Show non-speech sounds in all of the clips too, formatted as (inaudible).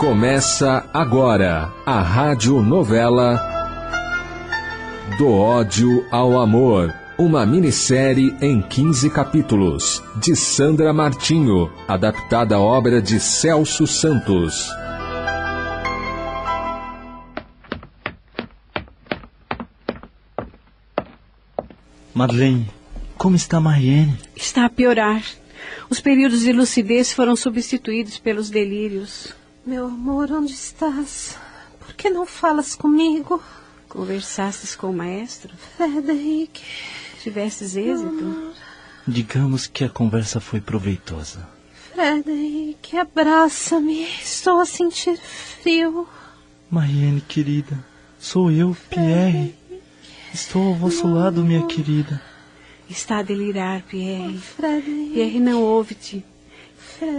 Começa agora a rádio novela Do ódio ao amor. Uma minissérie em 15 capítulos, de Sandra Martinho, adaptada à obra de Celso Santos. Madeleine, como está Mariene? Está a piorar. Os períodos de lucidez foram substituídos pelos delírios. Meu amor, onde estás? Por que não falas comigo? Conversastes com o maestro? Frederic. Tivestes êxito? Digamos que a conversa foi proveitosa. Frederic, abraça-me. Estou a sentir frio. Mariene, querida, sou eu, Pierre. Estou ao vosso lado, minha querida. Está a delirar, Pierre. Frederic. Pierre não ouve-te.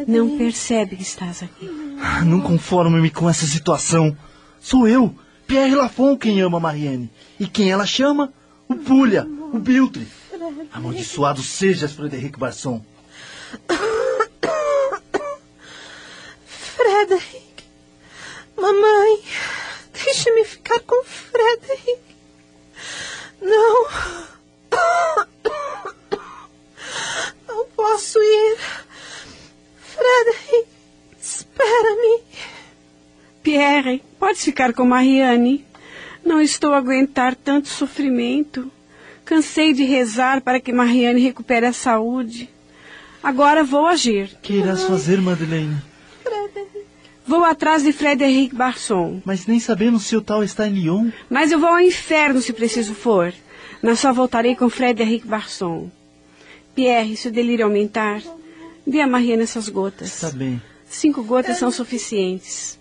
Não percebe que estás aqui. Ah, Não conformo-me com essa situação. Sou eu, Pierre Lafon, quem ama Mariene. E quem ela chama? O Bulha, o Biltre. Amaldiçoado sejas, Frederic Barson. Frederic. Mamãe, deixe-me ficar com Frederic. Não. Não posso ir. Frederic, espera-me. Pierre, podes ficar com Mariane. Não estou a aguentar tanto sofrimento. Cansei de rezar para que Mariane recupere a saúde. Agora vou agir. Que irás fazer, Madeleine? Frederic. Vou atrás de Frederic Barson. Mas nem sabemos se o tal está em Lyon. Mas eu vou ao inferno se preciso for. Mas só voltarei com Frederic Barson. Pierre, se o delírio aumentar, dê a Mariana essas gotas. Está bem. Cinco gotas são suficientes.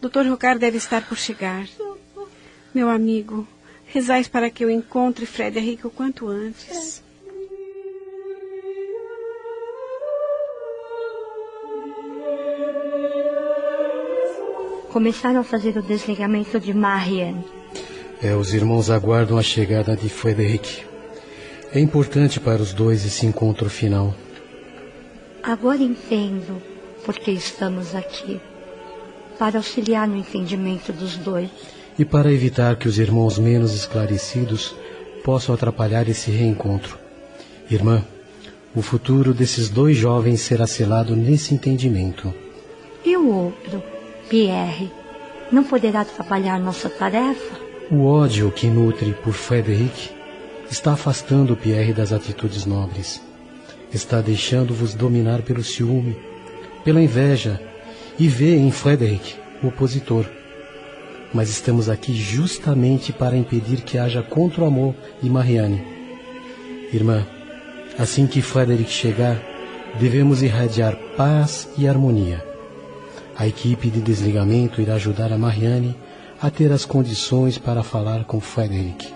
Dr. Rocard deve estar por chegar. Meu amigo, rezais para que eu encontre Frederic o quanto antes. Começaram a fazer o desligamento de Marianne. É, os irmãos aguardam a chegada de Frederic. É importante para os dois esse encontro final. Agora entendo por que estamos aqui. Para auxiliar no entendimento dos dois. E para evitar que os irmãos menos esclarecidos possam atrapalhar esse reencontro. Irmã, o futuro desses dois jovens será selado nesse entendimento. E o outro, Pierre, não poderá atrapalhar nossa tarefa? O ódio que nutre por Frederic está afastando Pierre das atitudes nobres. Está deixando-vos dominar pelo ciúme, pela inveja e vê em Frederic o opositor. Mas estamos aqui justamente para impedir que haja contra o amor de Marianne. Irmã, assim que Frederic chegar, devemos irradiar paz e harmonia. A equipe de desligamento irá ajudar a Marianne a ter as condições para falar com Frederic.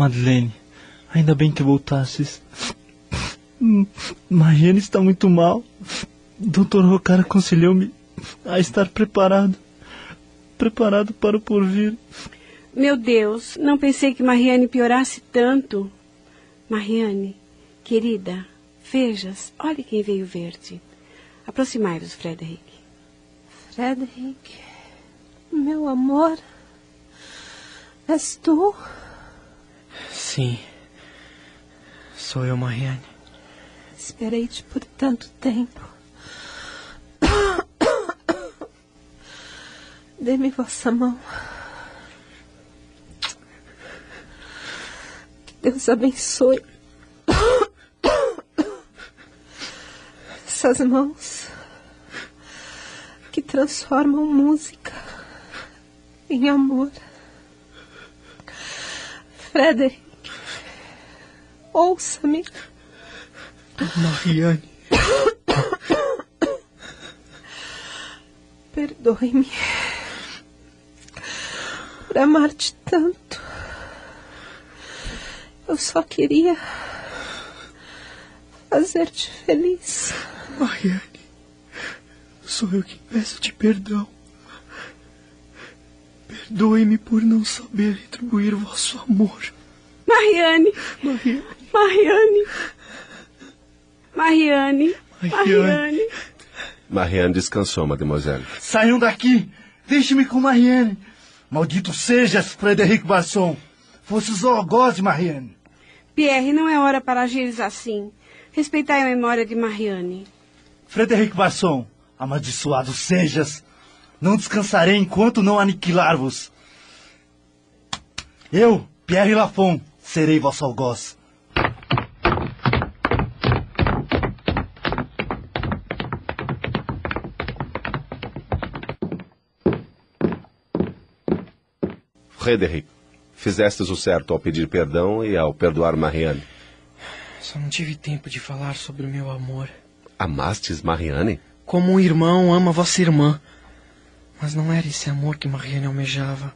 Madeleine, ainda bem que voltasses. Mariane está muito mal. Dr. Rocard aconselhou-me a estar preparado. Preparado para o porvir. Meu Deus, não pensei que Mariane piorasse tanto. Mariane, querida, vejas, olhe quem veio ver-te. Aproximai-vos, Frederic. Frederic, meu amor. És tu? Sim. Sou eu, Mariane. Esperei-te por tanto tempo. Dê-me vossa mão. Que Deus abençoe. Essas mãos que transformam música em amor. Frederic, ouça-me. Mariane. Perdoe-me por amar-te tanto. Eu só queria fazer-te feliz. Mariane. Sou eu que peço-te perdão. Perdoe-me por não saber retribuir vosso amor. Mariane. Mariane. Mariane. Mariane. Mariane. Mariane descansou, mademoiselle. Saiam daqui! Deixe-me com Mariane! Maldito sejas, Frederic Basson! Fosse zoogose, Mariane! Pierre, não é hora para agires assim. Respeitai a memória de Mariane. Frederic Basson, amaldiçoado sejas! Não descansarei enquanto não aniquilar-vos. Eu, Pierre Lafon, serei vosso algoz. Frederic, fizestes o certo ao pedir perdão e ao perdoar Mariane. Só não tive tempo de falar sobre o meu amor. Amastes Mariane? Como um irmão ama vossa irmã. Mas não era esse amor que Mariane almejava.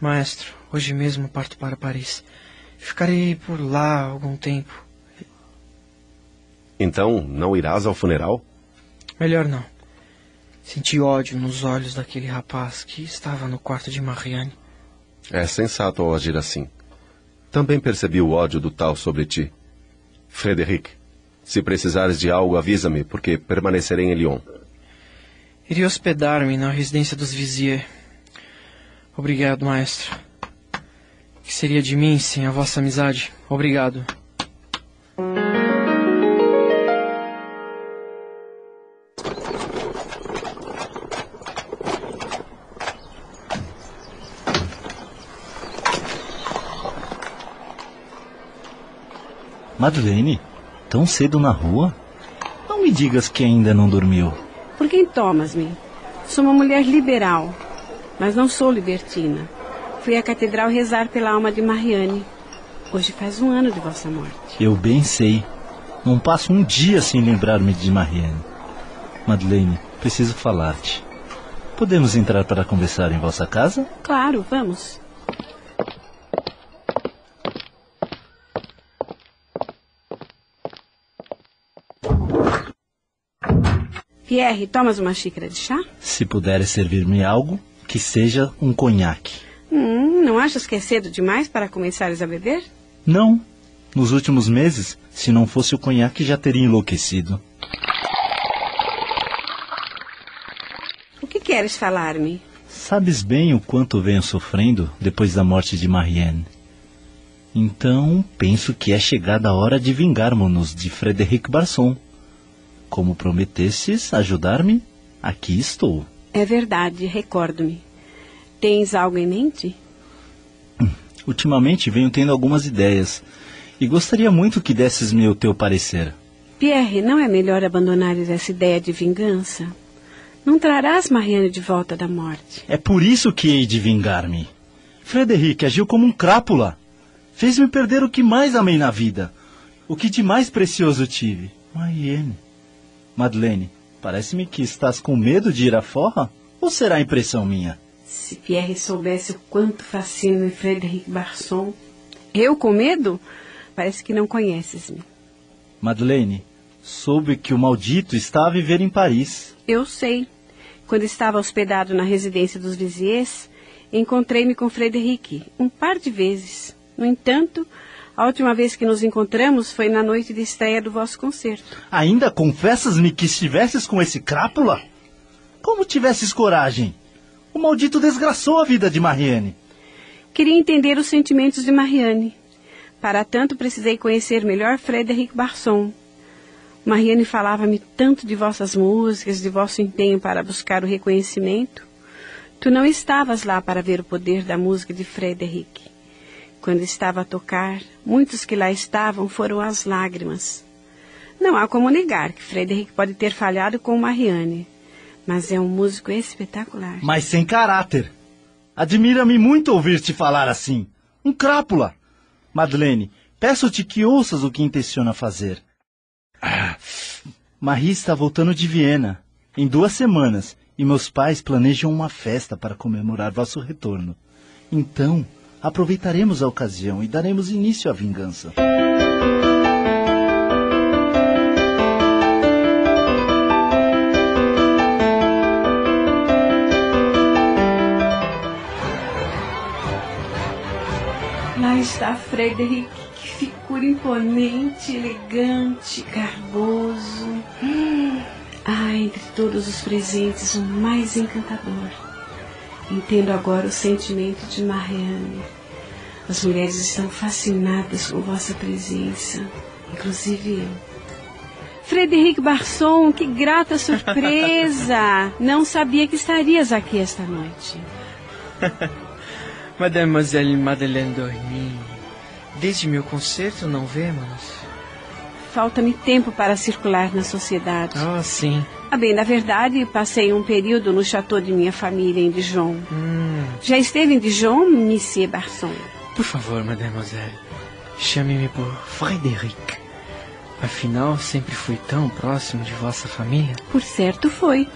Maestro, hoje mesmo parto para Paris. Ficarei por lá algum tempo. Então não irás ao funeral? Melhor não. Senti ódio nos olhos daquele rapaz que estava no quarto de Marianne. É sensato ao agir assim. Também percebi o ódio do tal sobre ti. Frederic, se precisares de algo, avisa-me, porque permanecerei em Lyon. Iria hospedar-me na residência dos Vizier. Obrigado, maestro. Que seria de mim sem a vossa amizade? Obrigado. Madeleine, tão cedo na rua? Não me digas que ainda não dormiu. Por quem tomas-me? Sou uma mulher liberal, mas não sou libertina. Fui à catedral rezar pela alma de Mariane. Hoje faz um ano de vossa morte. Eu bem sei. Não passo um dia sem lembrar-me de Mariane. Madeleine, preciso falar-te. Podemos entrar para conversar em vossa casa? Claro, vamos. Pierre, tomas uma xícara de chá? Se puderes servir-me algo, que seja um conhaque. Hum, não achas que é cedo demais para começares a beber? Não. Nos últimos meses, se não fosse o conhaque, já teria enlouquecido. O que queres falar-me? Sabes bem o quanto venho sofrendo depois da morte de Marianne. Então, penso que é chegada a hora de vingarmos-nos de Frederic Barson. Como prometesses ajudar-me, aqui estou. É verdade, recordo-me. Tens algo em mente? Ultimamente venho tendo algumas ideias e gostaria muito que desses-me o teu parecer. Pierre, não é melhor abandonares essa ideia de vingança? Não trarás Marianne de volta da morte. É por isso que hei de vingar-me. Frederic agiu como um crápula. Fez-me perder o que mais amei na vida. O que de mais precioso tive. Marianne. Madeleine, parece-me que estás com medo de ir à forra? Ou será impressão minha? Se Pierre soubesse o quanto fascina Frederic Barson. Eu com medo? Parece que não conheces-me. Madeleine, soube que o maldito está a viver em Paris. Eu sei. Quando estava hospedado na residência dos Viziers, encontrei-me com Frederic um par de vezes. No entanto, a última vez que nos encontramos foi na noite de estreia do vosso concerto. Ainda confessas-me que estivesses com esse crápula? Como tivesses coragem? O maldito desgraçou a vida de Marianne. Queria entender os sentimentos de Marianne. Para tanto, precisei conhecer melhor Frederic Barson. Marianne falava-me tanto de vossas músicas, de vosso empenho para buscar o reconhecimento. Tu não estavas lá para ver o poder da música de Frederic. Quando estava a tocar, muitos que lá estavam foram às lágrimas. Não há como negar que Frederic pode ter falhado com Marianne, mas é um músico espetacular. Mas sem caráter. Admira-me muito ouvir-te falar assim. Um crápula. Madeleine, peço-te que ouças o que intenciona fazer. Ah, Marie está voltando de Viena em duas semanas e meus pais planejam uma festa para comemorar vosso retorno. Então, aproveitaremos a ocasião e daremos início à vingança. Lá está Frederic, que figura imponente, elegante, garboso. Ah, entre todos os presentes, o mais encantador. Entendo agora o sentimento de Marianne. As mulheres estão fascinadas com vossa presença, inclusive eu. Frederic Barson, que grata surpresa! (laughs) Não sabia que estarias aqui esta noite. (laughs) Mademoiselle Madeleine Dormy, desde meu concerto não vemos? Falta-me tempo para circular na sociedade. Ah, sim. Ah, bem, na verdade, passei um período no chateau de minha família em Dijon. Hum. Já esteve em Dijon, Monsieur Barson? Por favor, mademoiselle, chame-me por Frederic. Afinal, sempre fui tão próximo de vossa família. Por certo foi.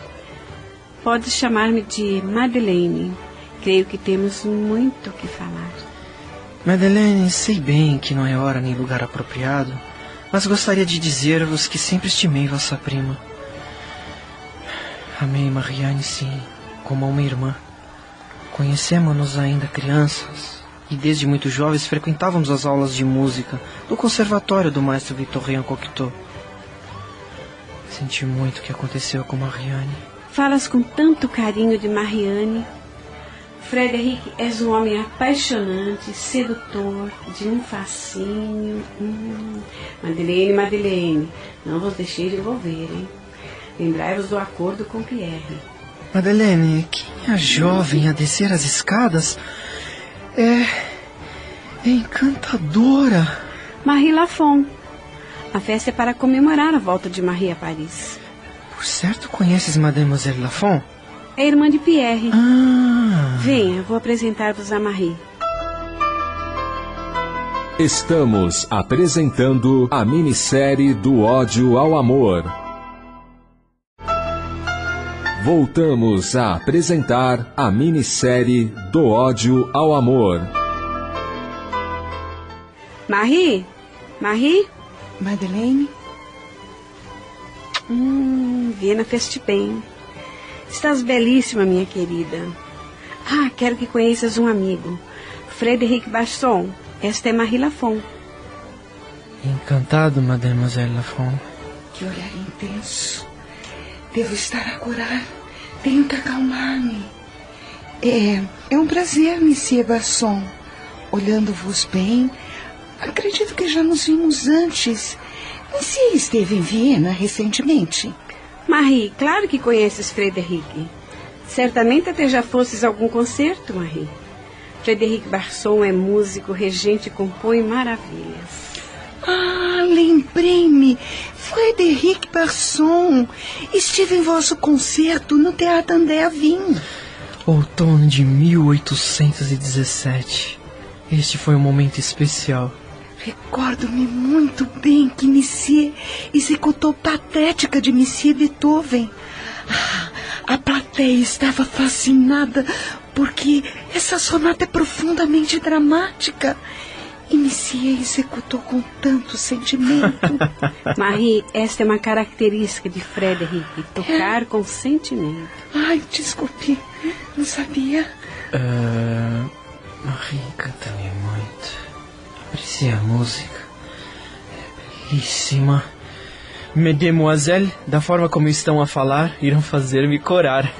Pode chamar-me de Madeleine. Creio que temos muito o que falar. Madeleine, sei bem que não é hora nem lugar apropriado, mas gostaria de dizer-vos que sempre estimei vossa prima. Amei Marianne, sim, como a uma irmã. Conhecemos-nos ainda crianças e desde muito jovens frequentávamos as aulas de música do conservatório do maestro Victorien Cocteau. Senti muito o que aconteceu com Marianne. Falas com tanto carinho de Marianne. Frederic és um homem apaixonante, sedutor, de um fascínio. Hum. Madeleine, Madeleine, não vos deixei de envolver, hein? Lembrai-vos do acordo com Pierre. Madeleine, quem é a jovem a descer as escadas é. é encantadora. Marie Lafon. A festa é para comemorar a volta de Marie a Paris. Por certo conheces Mademoiselle Lafon? É irmã de Pierre. Ah. Venha, vou apresentar-vos a Marie. Estamos apresentando a minissérie Do ódio ao amor. Voltamos a apresentar a minissérie Do ódio ao amor. Marie? Marie? Madeleine? Hum, Viena fez-te bem. Estás belíssima, minha querida. Ah, quero que conheças um amigo. Frederic Basson. Esta é Marie Lafon. Encantado, Mademoiselle Lafon. Que olhar intenso. Devo estar a curar. Tenho que acalmar-me. É, é um prazer, Monsieur Basson. Olhando-vos bem, acredito que já nos vimos antes. Monsieur esteve em Viena recentemente. Marie, claro que conheces Frederic. Certamente até já fosses a algum concerto, Marie. Frederic Barson é músico, regente e compõe maravilhas. Ah, lembrei-me. Frederic Barson. Estive em vosso concerto no Teatro André Avin. Outono de 1817. Este foi um momento especial. Recordo-me muito bem que Monsieur executou Patética de Monsieur Beethoven. Ah, a plateia estava fascinada porque essa sonata é profundamente dramática. E Monsieur executou com tanto sentimento. (laughs) Marie, esta é uma característica de Frederic, tocar com sentimento. Ai, desculpe, não sabia. Uh, Marie encanta-me muito. Aprecia a música. É belíssima. Mesdemoiselles, da forma como estão a falar, irão fazer-me corar.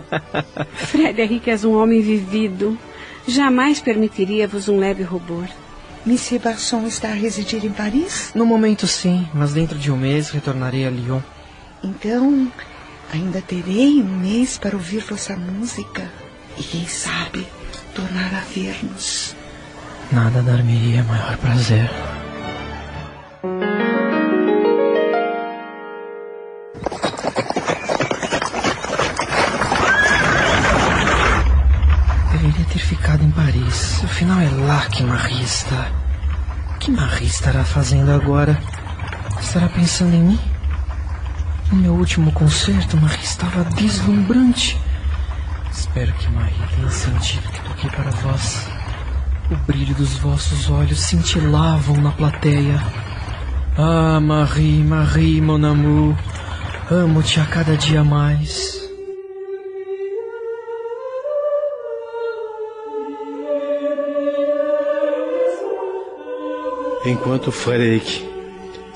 (laughs) Frederic és um homem vivido. Jamais permitiria-vos um leve rubor. Monsieur Basson está a residir em Paris? No momento, sim, mas dentro de um mês retornarei a Lyon. Então, ainda terei um mês para ouvir vossa música. E quem sabe, tornar a ver-nos. Nada dar-me-ia maior prazer. Deveria ter ficado em Paris. Afinal, é lá que Marie está. O que Marie estará fazendo agora? Estará pensando em mim? No meu último concerto, Marie estava deslumbrante. Espero que Marie tenha sentido que toquei para vós. O brilho dos vossos olhos cintilavam na plateia. Ah, Marie, Marie, mon amour, amo-te a cada dia mais. Enquanto Frederic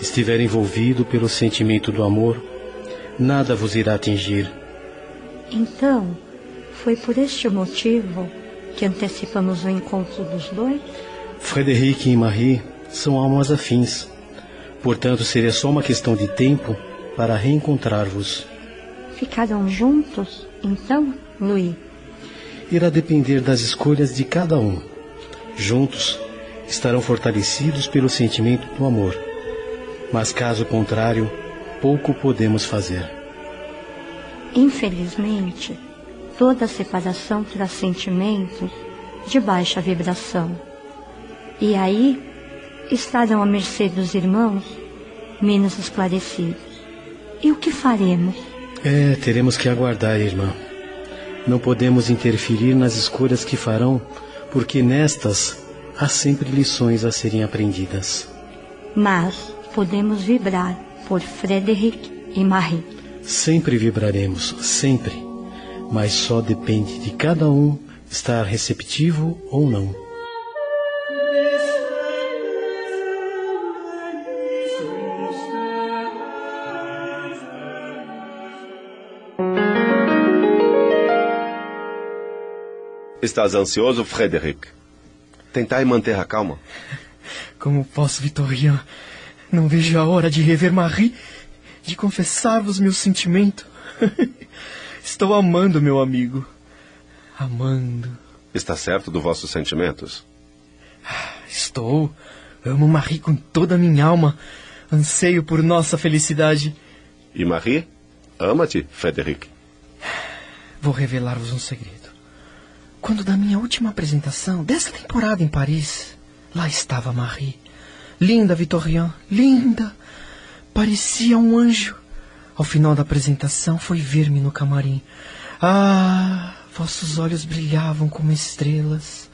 estiver envolvido pelo sentimento do amor, nada vos irá atingir. Então, foi por este motivo que antecipamos o encontro dos dois? Frederic e Marie são almas afins. Portanto, seria só uma questão de tempo para reencontrar-vos. Ficarão juntos, então, Louis? Irá depender das escolhas de cada um. Juntos, estarão fortalecidos pelo sentimento do amor. Mas caso contrário, pouco podemos fazer. Infelizmente, toda separação traz sentimentos de baixa vibração. E aí estarão à mercê dos irmãos menos esclarecidos. E o que faremos? É, teremos que aguardar, irmã. Não podemos interferir nas escolhas que farão, porque nestas há sempre lições a serem aprendidas. Mas podemos vibrar por Frederic e Marie. Sempre vibraremos, sempre. Mas só depende de cada um estar receptivo ou não. Estás ansioso, Frederic? Tentai manter a calma. (laughs) Como posso, Vitorian? Não vejo a hora de rever Marie, de confessar-vos meu sentimento. (laughs) Estou amando meu amigo. Amando. Está certo dos vossos sentimentos? Estou. Amo Marie com toda a minha alma. Anseio por nossa felicidade. E Marie? Ama-te, Frederic. Vou revelar-vos um segredo. Quando da minha última apresentação, dessa temporada em Paris, lá estava Marie. Linda, Vitorian, linda. Parecia um anjo. Ao final da apresentação, foi ver-me no camarim. Ah, vossos olhos brilhavam como estrelas.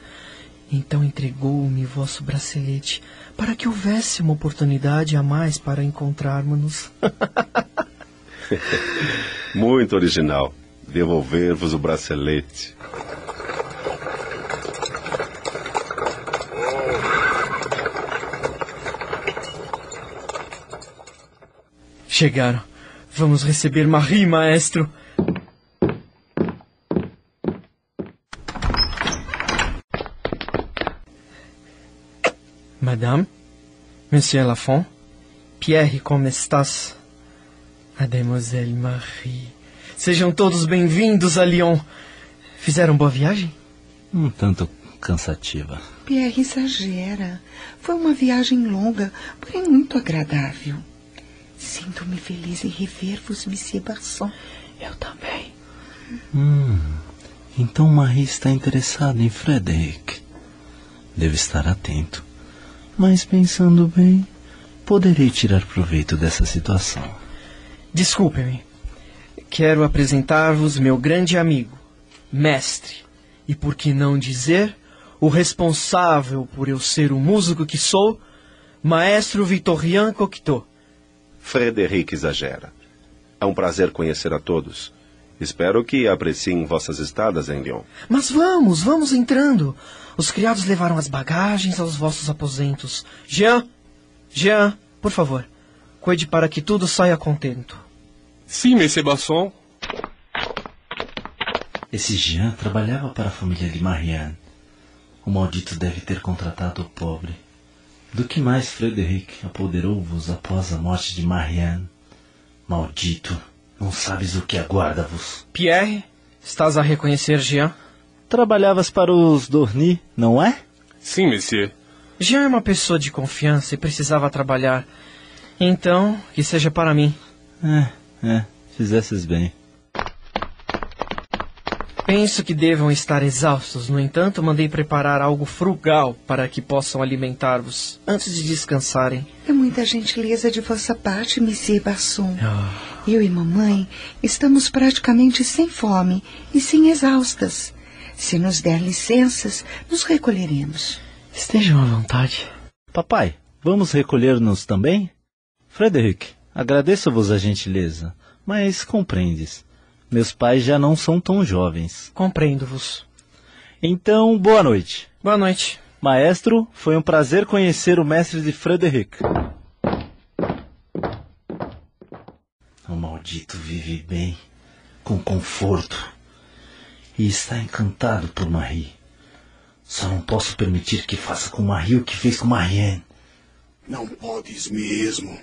Então entregou-me vosso bracelete para que houvesse uma oportunidade a mais para encontrarmos-nos. (laughs) Muito original. Devolver-vos o bracelete. Chegaram. Vamos receber Marie, maestro. Madame, Monsieur Lafont, Pierre, como estás? Mademoiselle Marie. Sejam todos bem-vindos a Lyon. Fizeram boa viagem? Um tanto cansativa. Pierre exagera. Foi uma viagem longa, porém muito agradável. Sinto-me feliz em rever-vos, Monsieur Barson. Eu também. Hum, então Marie está interessada em Frederic. Deve estar atento. Mas pensando bem, poderei tirar proveito dessa situação. Desculpe-me. Quero apresentar-vos meu grande amigo, mestre, e por que não dizer, o responsável por eu ser o músico que sou, maestro Vitorian Cocteau. Frederic exagera. É um prazer conhecer a todos. Espero que apreciem vossas estadas em Lyon. Mas vamos, vamos entrando. Os criados levaram as bagagens aos vossos aposentos. Jean, Jean, por favor, cuide para que tudo saia contento. Sim, Monsieur Basson. Esse Jean trabalhava para a família de Marianne. O maldito deve ter contratado o pobre. Do que mais Frederic apoderou-vos após a morte de Marianne? Maldito, não sabes o que aguarda-vos. Pierre, estás a reconhecer Jean? Trabalhavas para os Dorny, não é? Sim, monsieur. Jean é uma pessoa de confiança e precisava trabalhar. Então, que seja para mim. É, é, fizesses bem. Penso que devam estar exaustos, no entanto, mandei preparar algo frugal para que possam alimentar-vos antes de descansarem. É muita gentileza de vossa parte, Monsieur Basson. Oh. Eu e mamãe estamos praticamente sem fome e sem exaustas. Se nos der licenças, nos recolheremos. Estejam à vontade. Papai, vamos recolher-nos também? Frederic, agradeço-vos a gentileza, mas compreendes. Meus pais já não são tão jovens. Compreendo-vos. Então, boa noite. Boa noite. Maestro, foi um prazer conhecer o mestre de Frederic. O maldito vive bem, com conforto, e está encantado por Marie. Só não posso permitir que faça com Marie o que fez com Marianne. Não podes mesmo.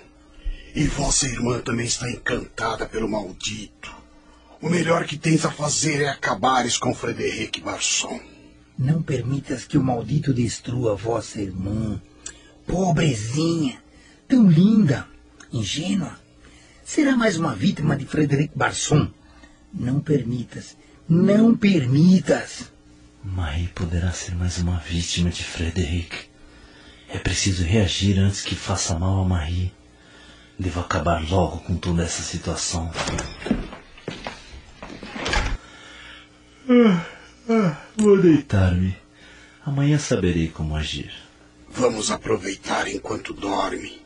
E vossa irmã também está encantada pelo maldito. O melhor que tens a fazer é acabares com Frederic Barson. Não permitas que o maldito destrua vossa irmã. Pobrezinha, tão linda, ingênua. Será mais uma vítima de Frederic Barson. Não permitas, não permitas. Marie poderá ser mais uma vítima de Frederic. É preciso reagir antes que faça mal a Marie. Devo acabar logo com toda essa situação. Vou deitar-me. Amanhã saberei como agir. Vamos aproveitar enquanto dorme.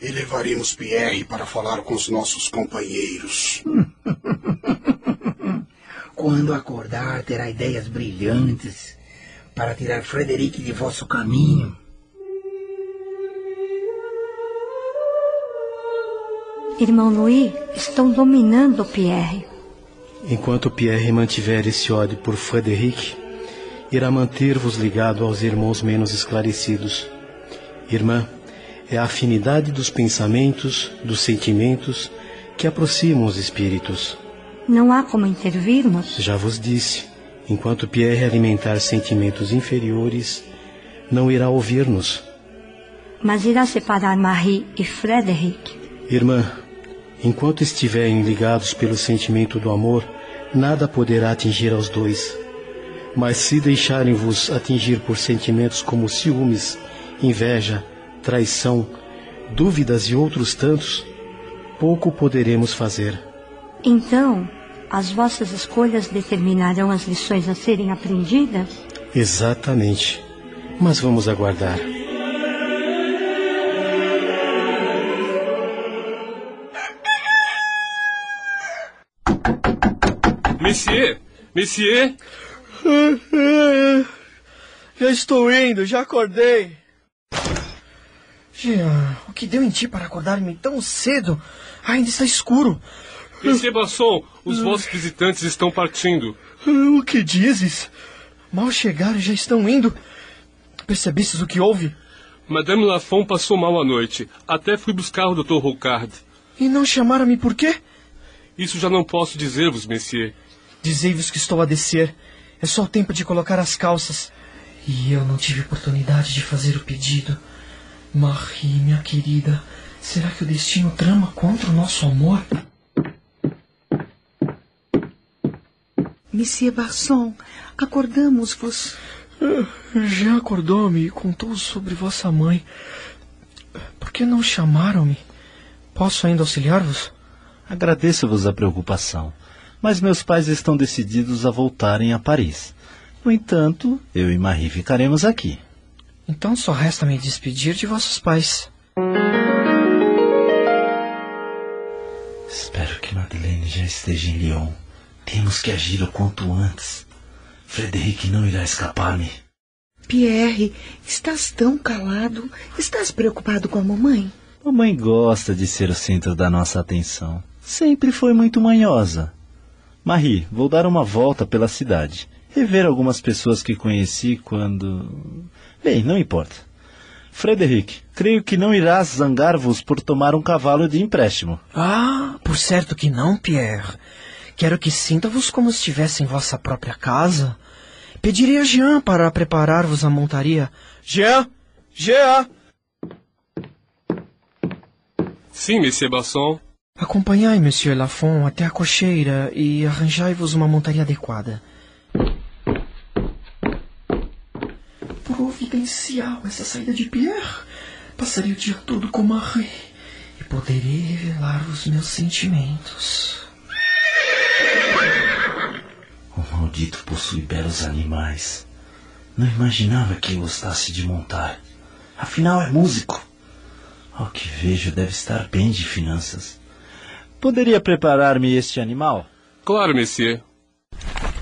E levaremos Pierre para falar com os nossos companheiros. (laughs) Quando acordar, terá ideias brilhantes para tirar Frederic de vosso caminho. Irmão Louis, estão dominando Pierre. Enquanto Pierre mantiver esse ódio por Frederic, irá manter-vos ligado aos irmãos menos esclarecidos. Irmã, é a afinidade dos pensamentos, dos sentimentos, que aproximam os espíritos. Não há como intervirmos? Já vos disse, enquanto Pierre alimentar sentimentos inferiores, não irá ouvir-nos. Mas irá separar Marie e Frederic. Irmã, enquanto estiverem ligados pelo sentimento do amor, nada poderá atingir aos dois. Mas se deixarem-vos atingir por sentimentos como ciúmes, inveja, traição, dúvidas e outros tantos, pouco poderemos fazer. Então, as vossas escolhas determinarão as lições a serem aprendidas? Exatamente. Mas vamos aguardar. Monsieur! Monsieur! (laughs) Já estou indo, já acordei. Jean, o que deu em ti para acordar-me tão cedo? Ainda está escuro. Monsieur Basson, os vossos visitantes estão partindo. O que dizes? Mal chegaram e já estão indo. Percebestes o que houve? Madame Lafont passou mal a noite. Até fui buscar o Dr. Rocard. E não chamaram-me por quê? Isso já não posso dizer-vos, monsieur. Dizei-vos que estou a descer. É só o tempo de colocar as calças. E eu não tive oportunidade de fazer o pedido. Marie, minha querida, será que o destino trama contra o nosso amor? Monsieur Barson, acordamos-vos. Já acordou-me e contou sobre vossa mãe. Por que não chamaram-me? Posso ainda auxiliar-vos? Agradeço-vos a preocupação, mas meus pais estão decididos a voltarem a Paris. No entanto, eu e Marie ficaremos aqui. Então só resta me despedir de vossos pais. Espero que Madeleine já esteja em Lyon. Temos que agir o quanto antes. Frederic não irá escapar-me. Pierre, estás tão calado. Estás preocupado com a mamãe? Mamãe gosta de ser o centro da nossa atenção. Sempre foi muito manhosa. Marie, vou dar uma volta pela cidade. Rever algumas pessoas que conheci quando. Bem, não importa. Frederic, creio que não irás zangar-vos por tomar um cavalo de empréstimo. Ah, por certo que não, Pierre. Quero que sinta-vos como se estivesse em vossa própria casa. Pedirei a Jean para preparar-vos a montaria. Jean! Jean! Sim, Monsieur Basson. Acompanhai Monsieur Lafont até a cocheira e arranjai-vos uma montaria adequada. Providencial essa saída de Pierre. Passarei o dia todo com Marie e poderei revelar os meus sentimentos. O maldito possui belos animais. Não imaginava que gostasse de montar. Afinal, é músico. Ao que vejo, deve estar bem de finanças. Poderia preparar-me este animal? Claro, monsieur.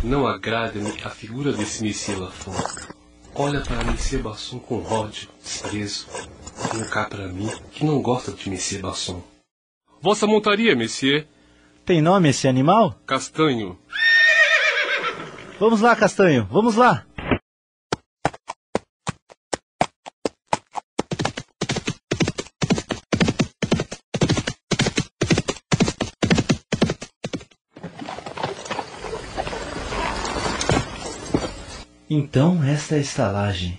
Não agrada-me a figura desse Monsieur Lafont. olha para Monsieur Basson com ódio, desprezo. Vem cá para mim, que não gosta de Monsieur Basson. Vossa montaria, Monsieur. Tem nome esse animal? Castanho. Vamos lá, Castanho, vamos lá. Então, esta é a estalagem.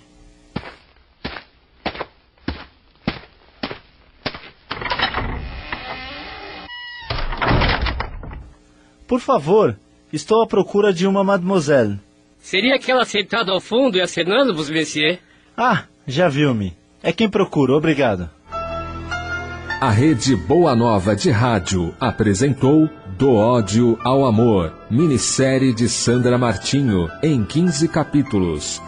Por favor, estou à procura de uma mademoiselle. Seria aquela sentada ao fundo e acenando-vos, monsieur? Ah, já viu-me. É quem procuro, obrigado. A Rede Boa Nova de Rádio apresentou Do Ódio ao Amor, minissérie de Sandra Martinho, em 15 capítulos.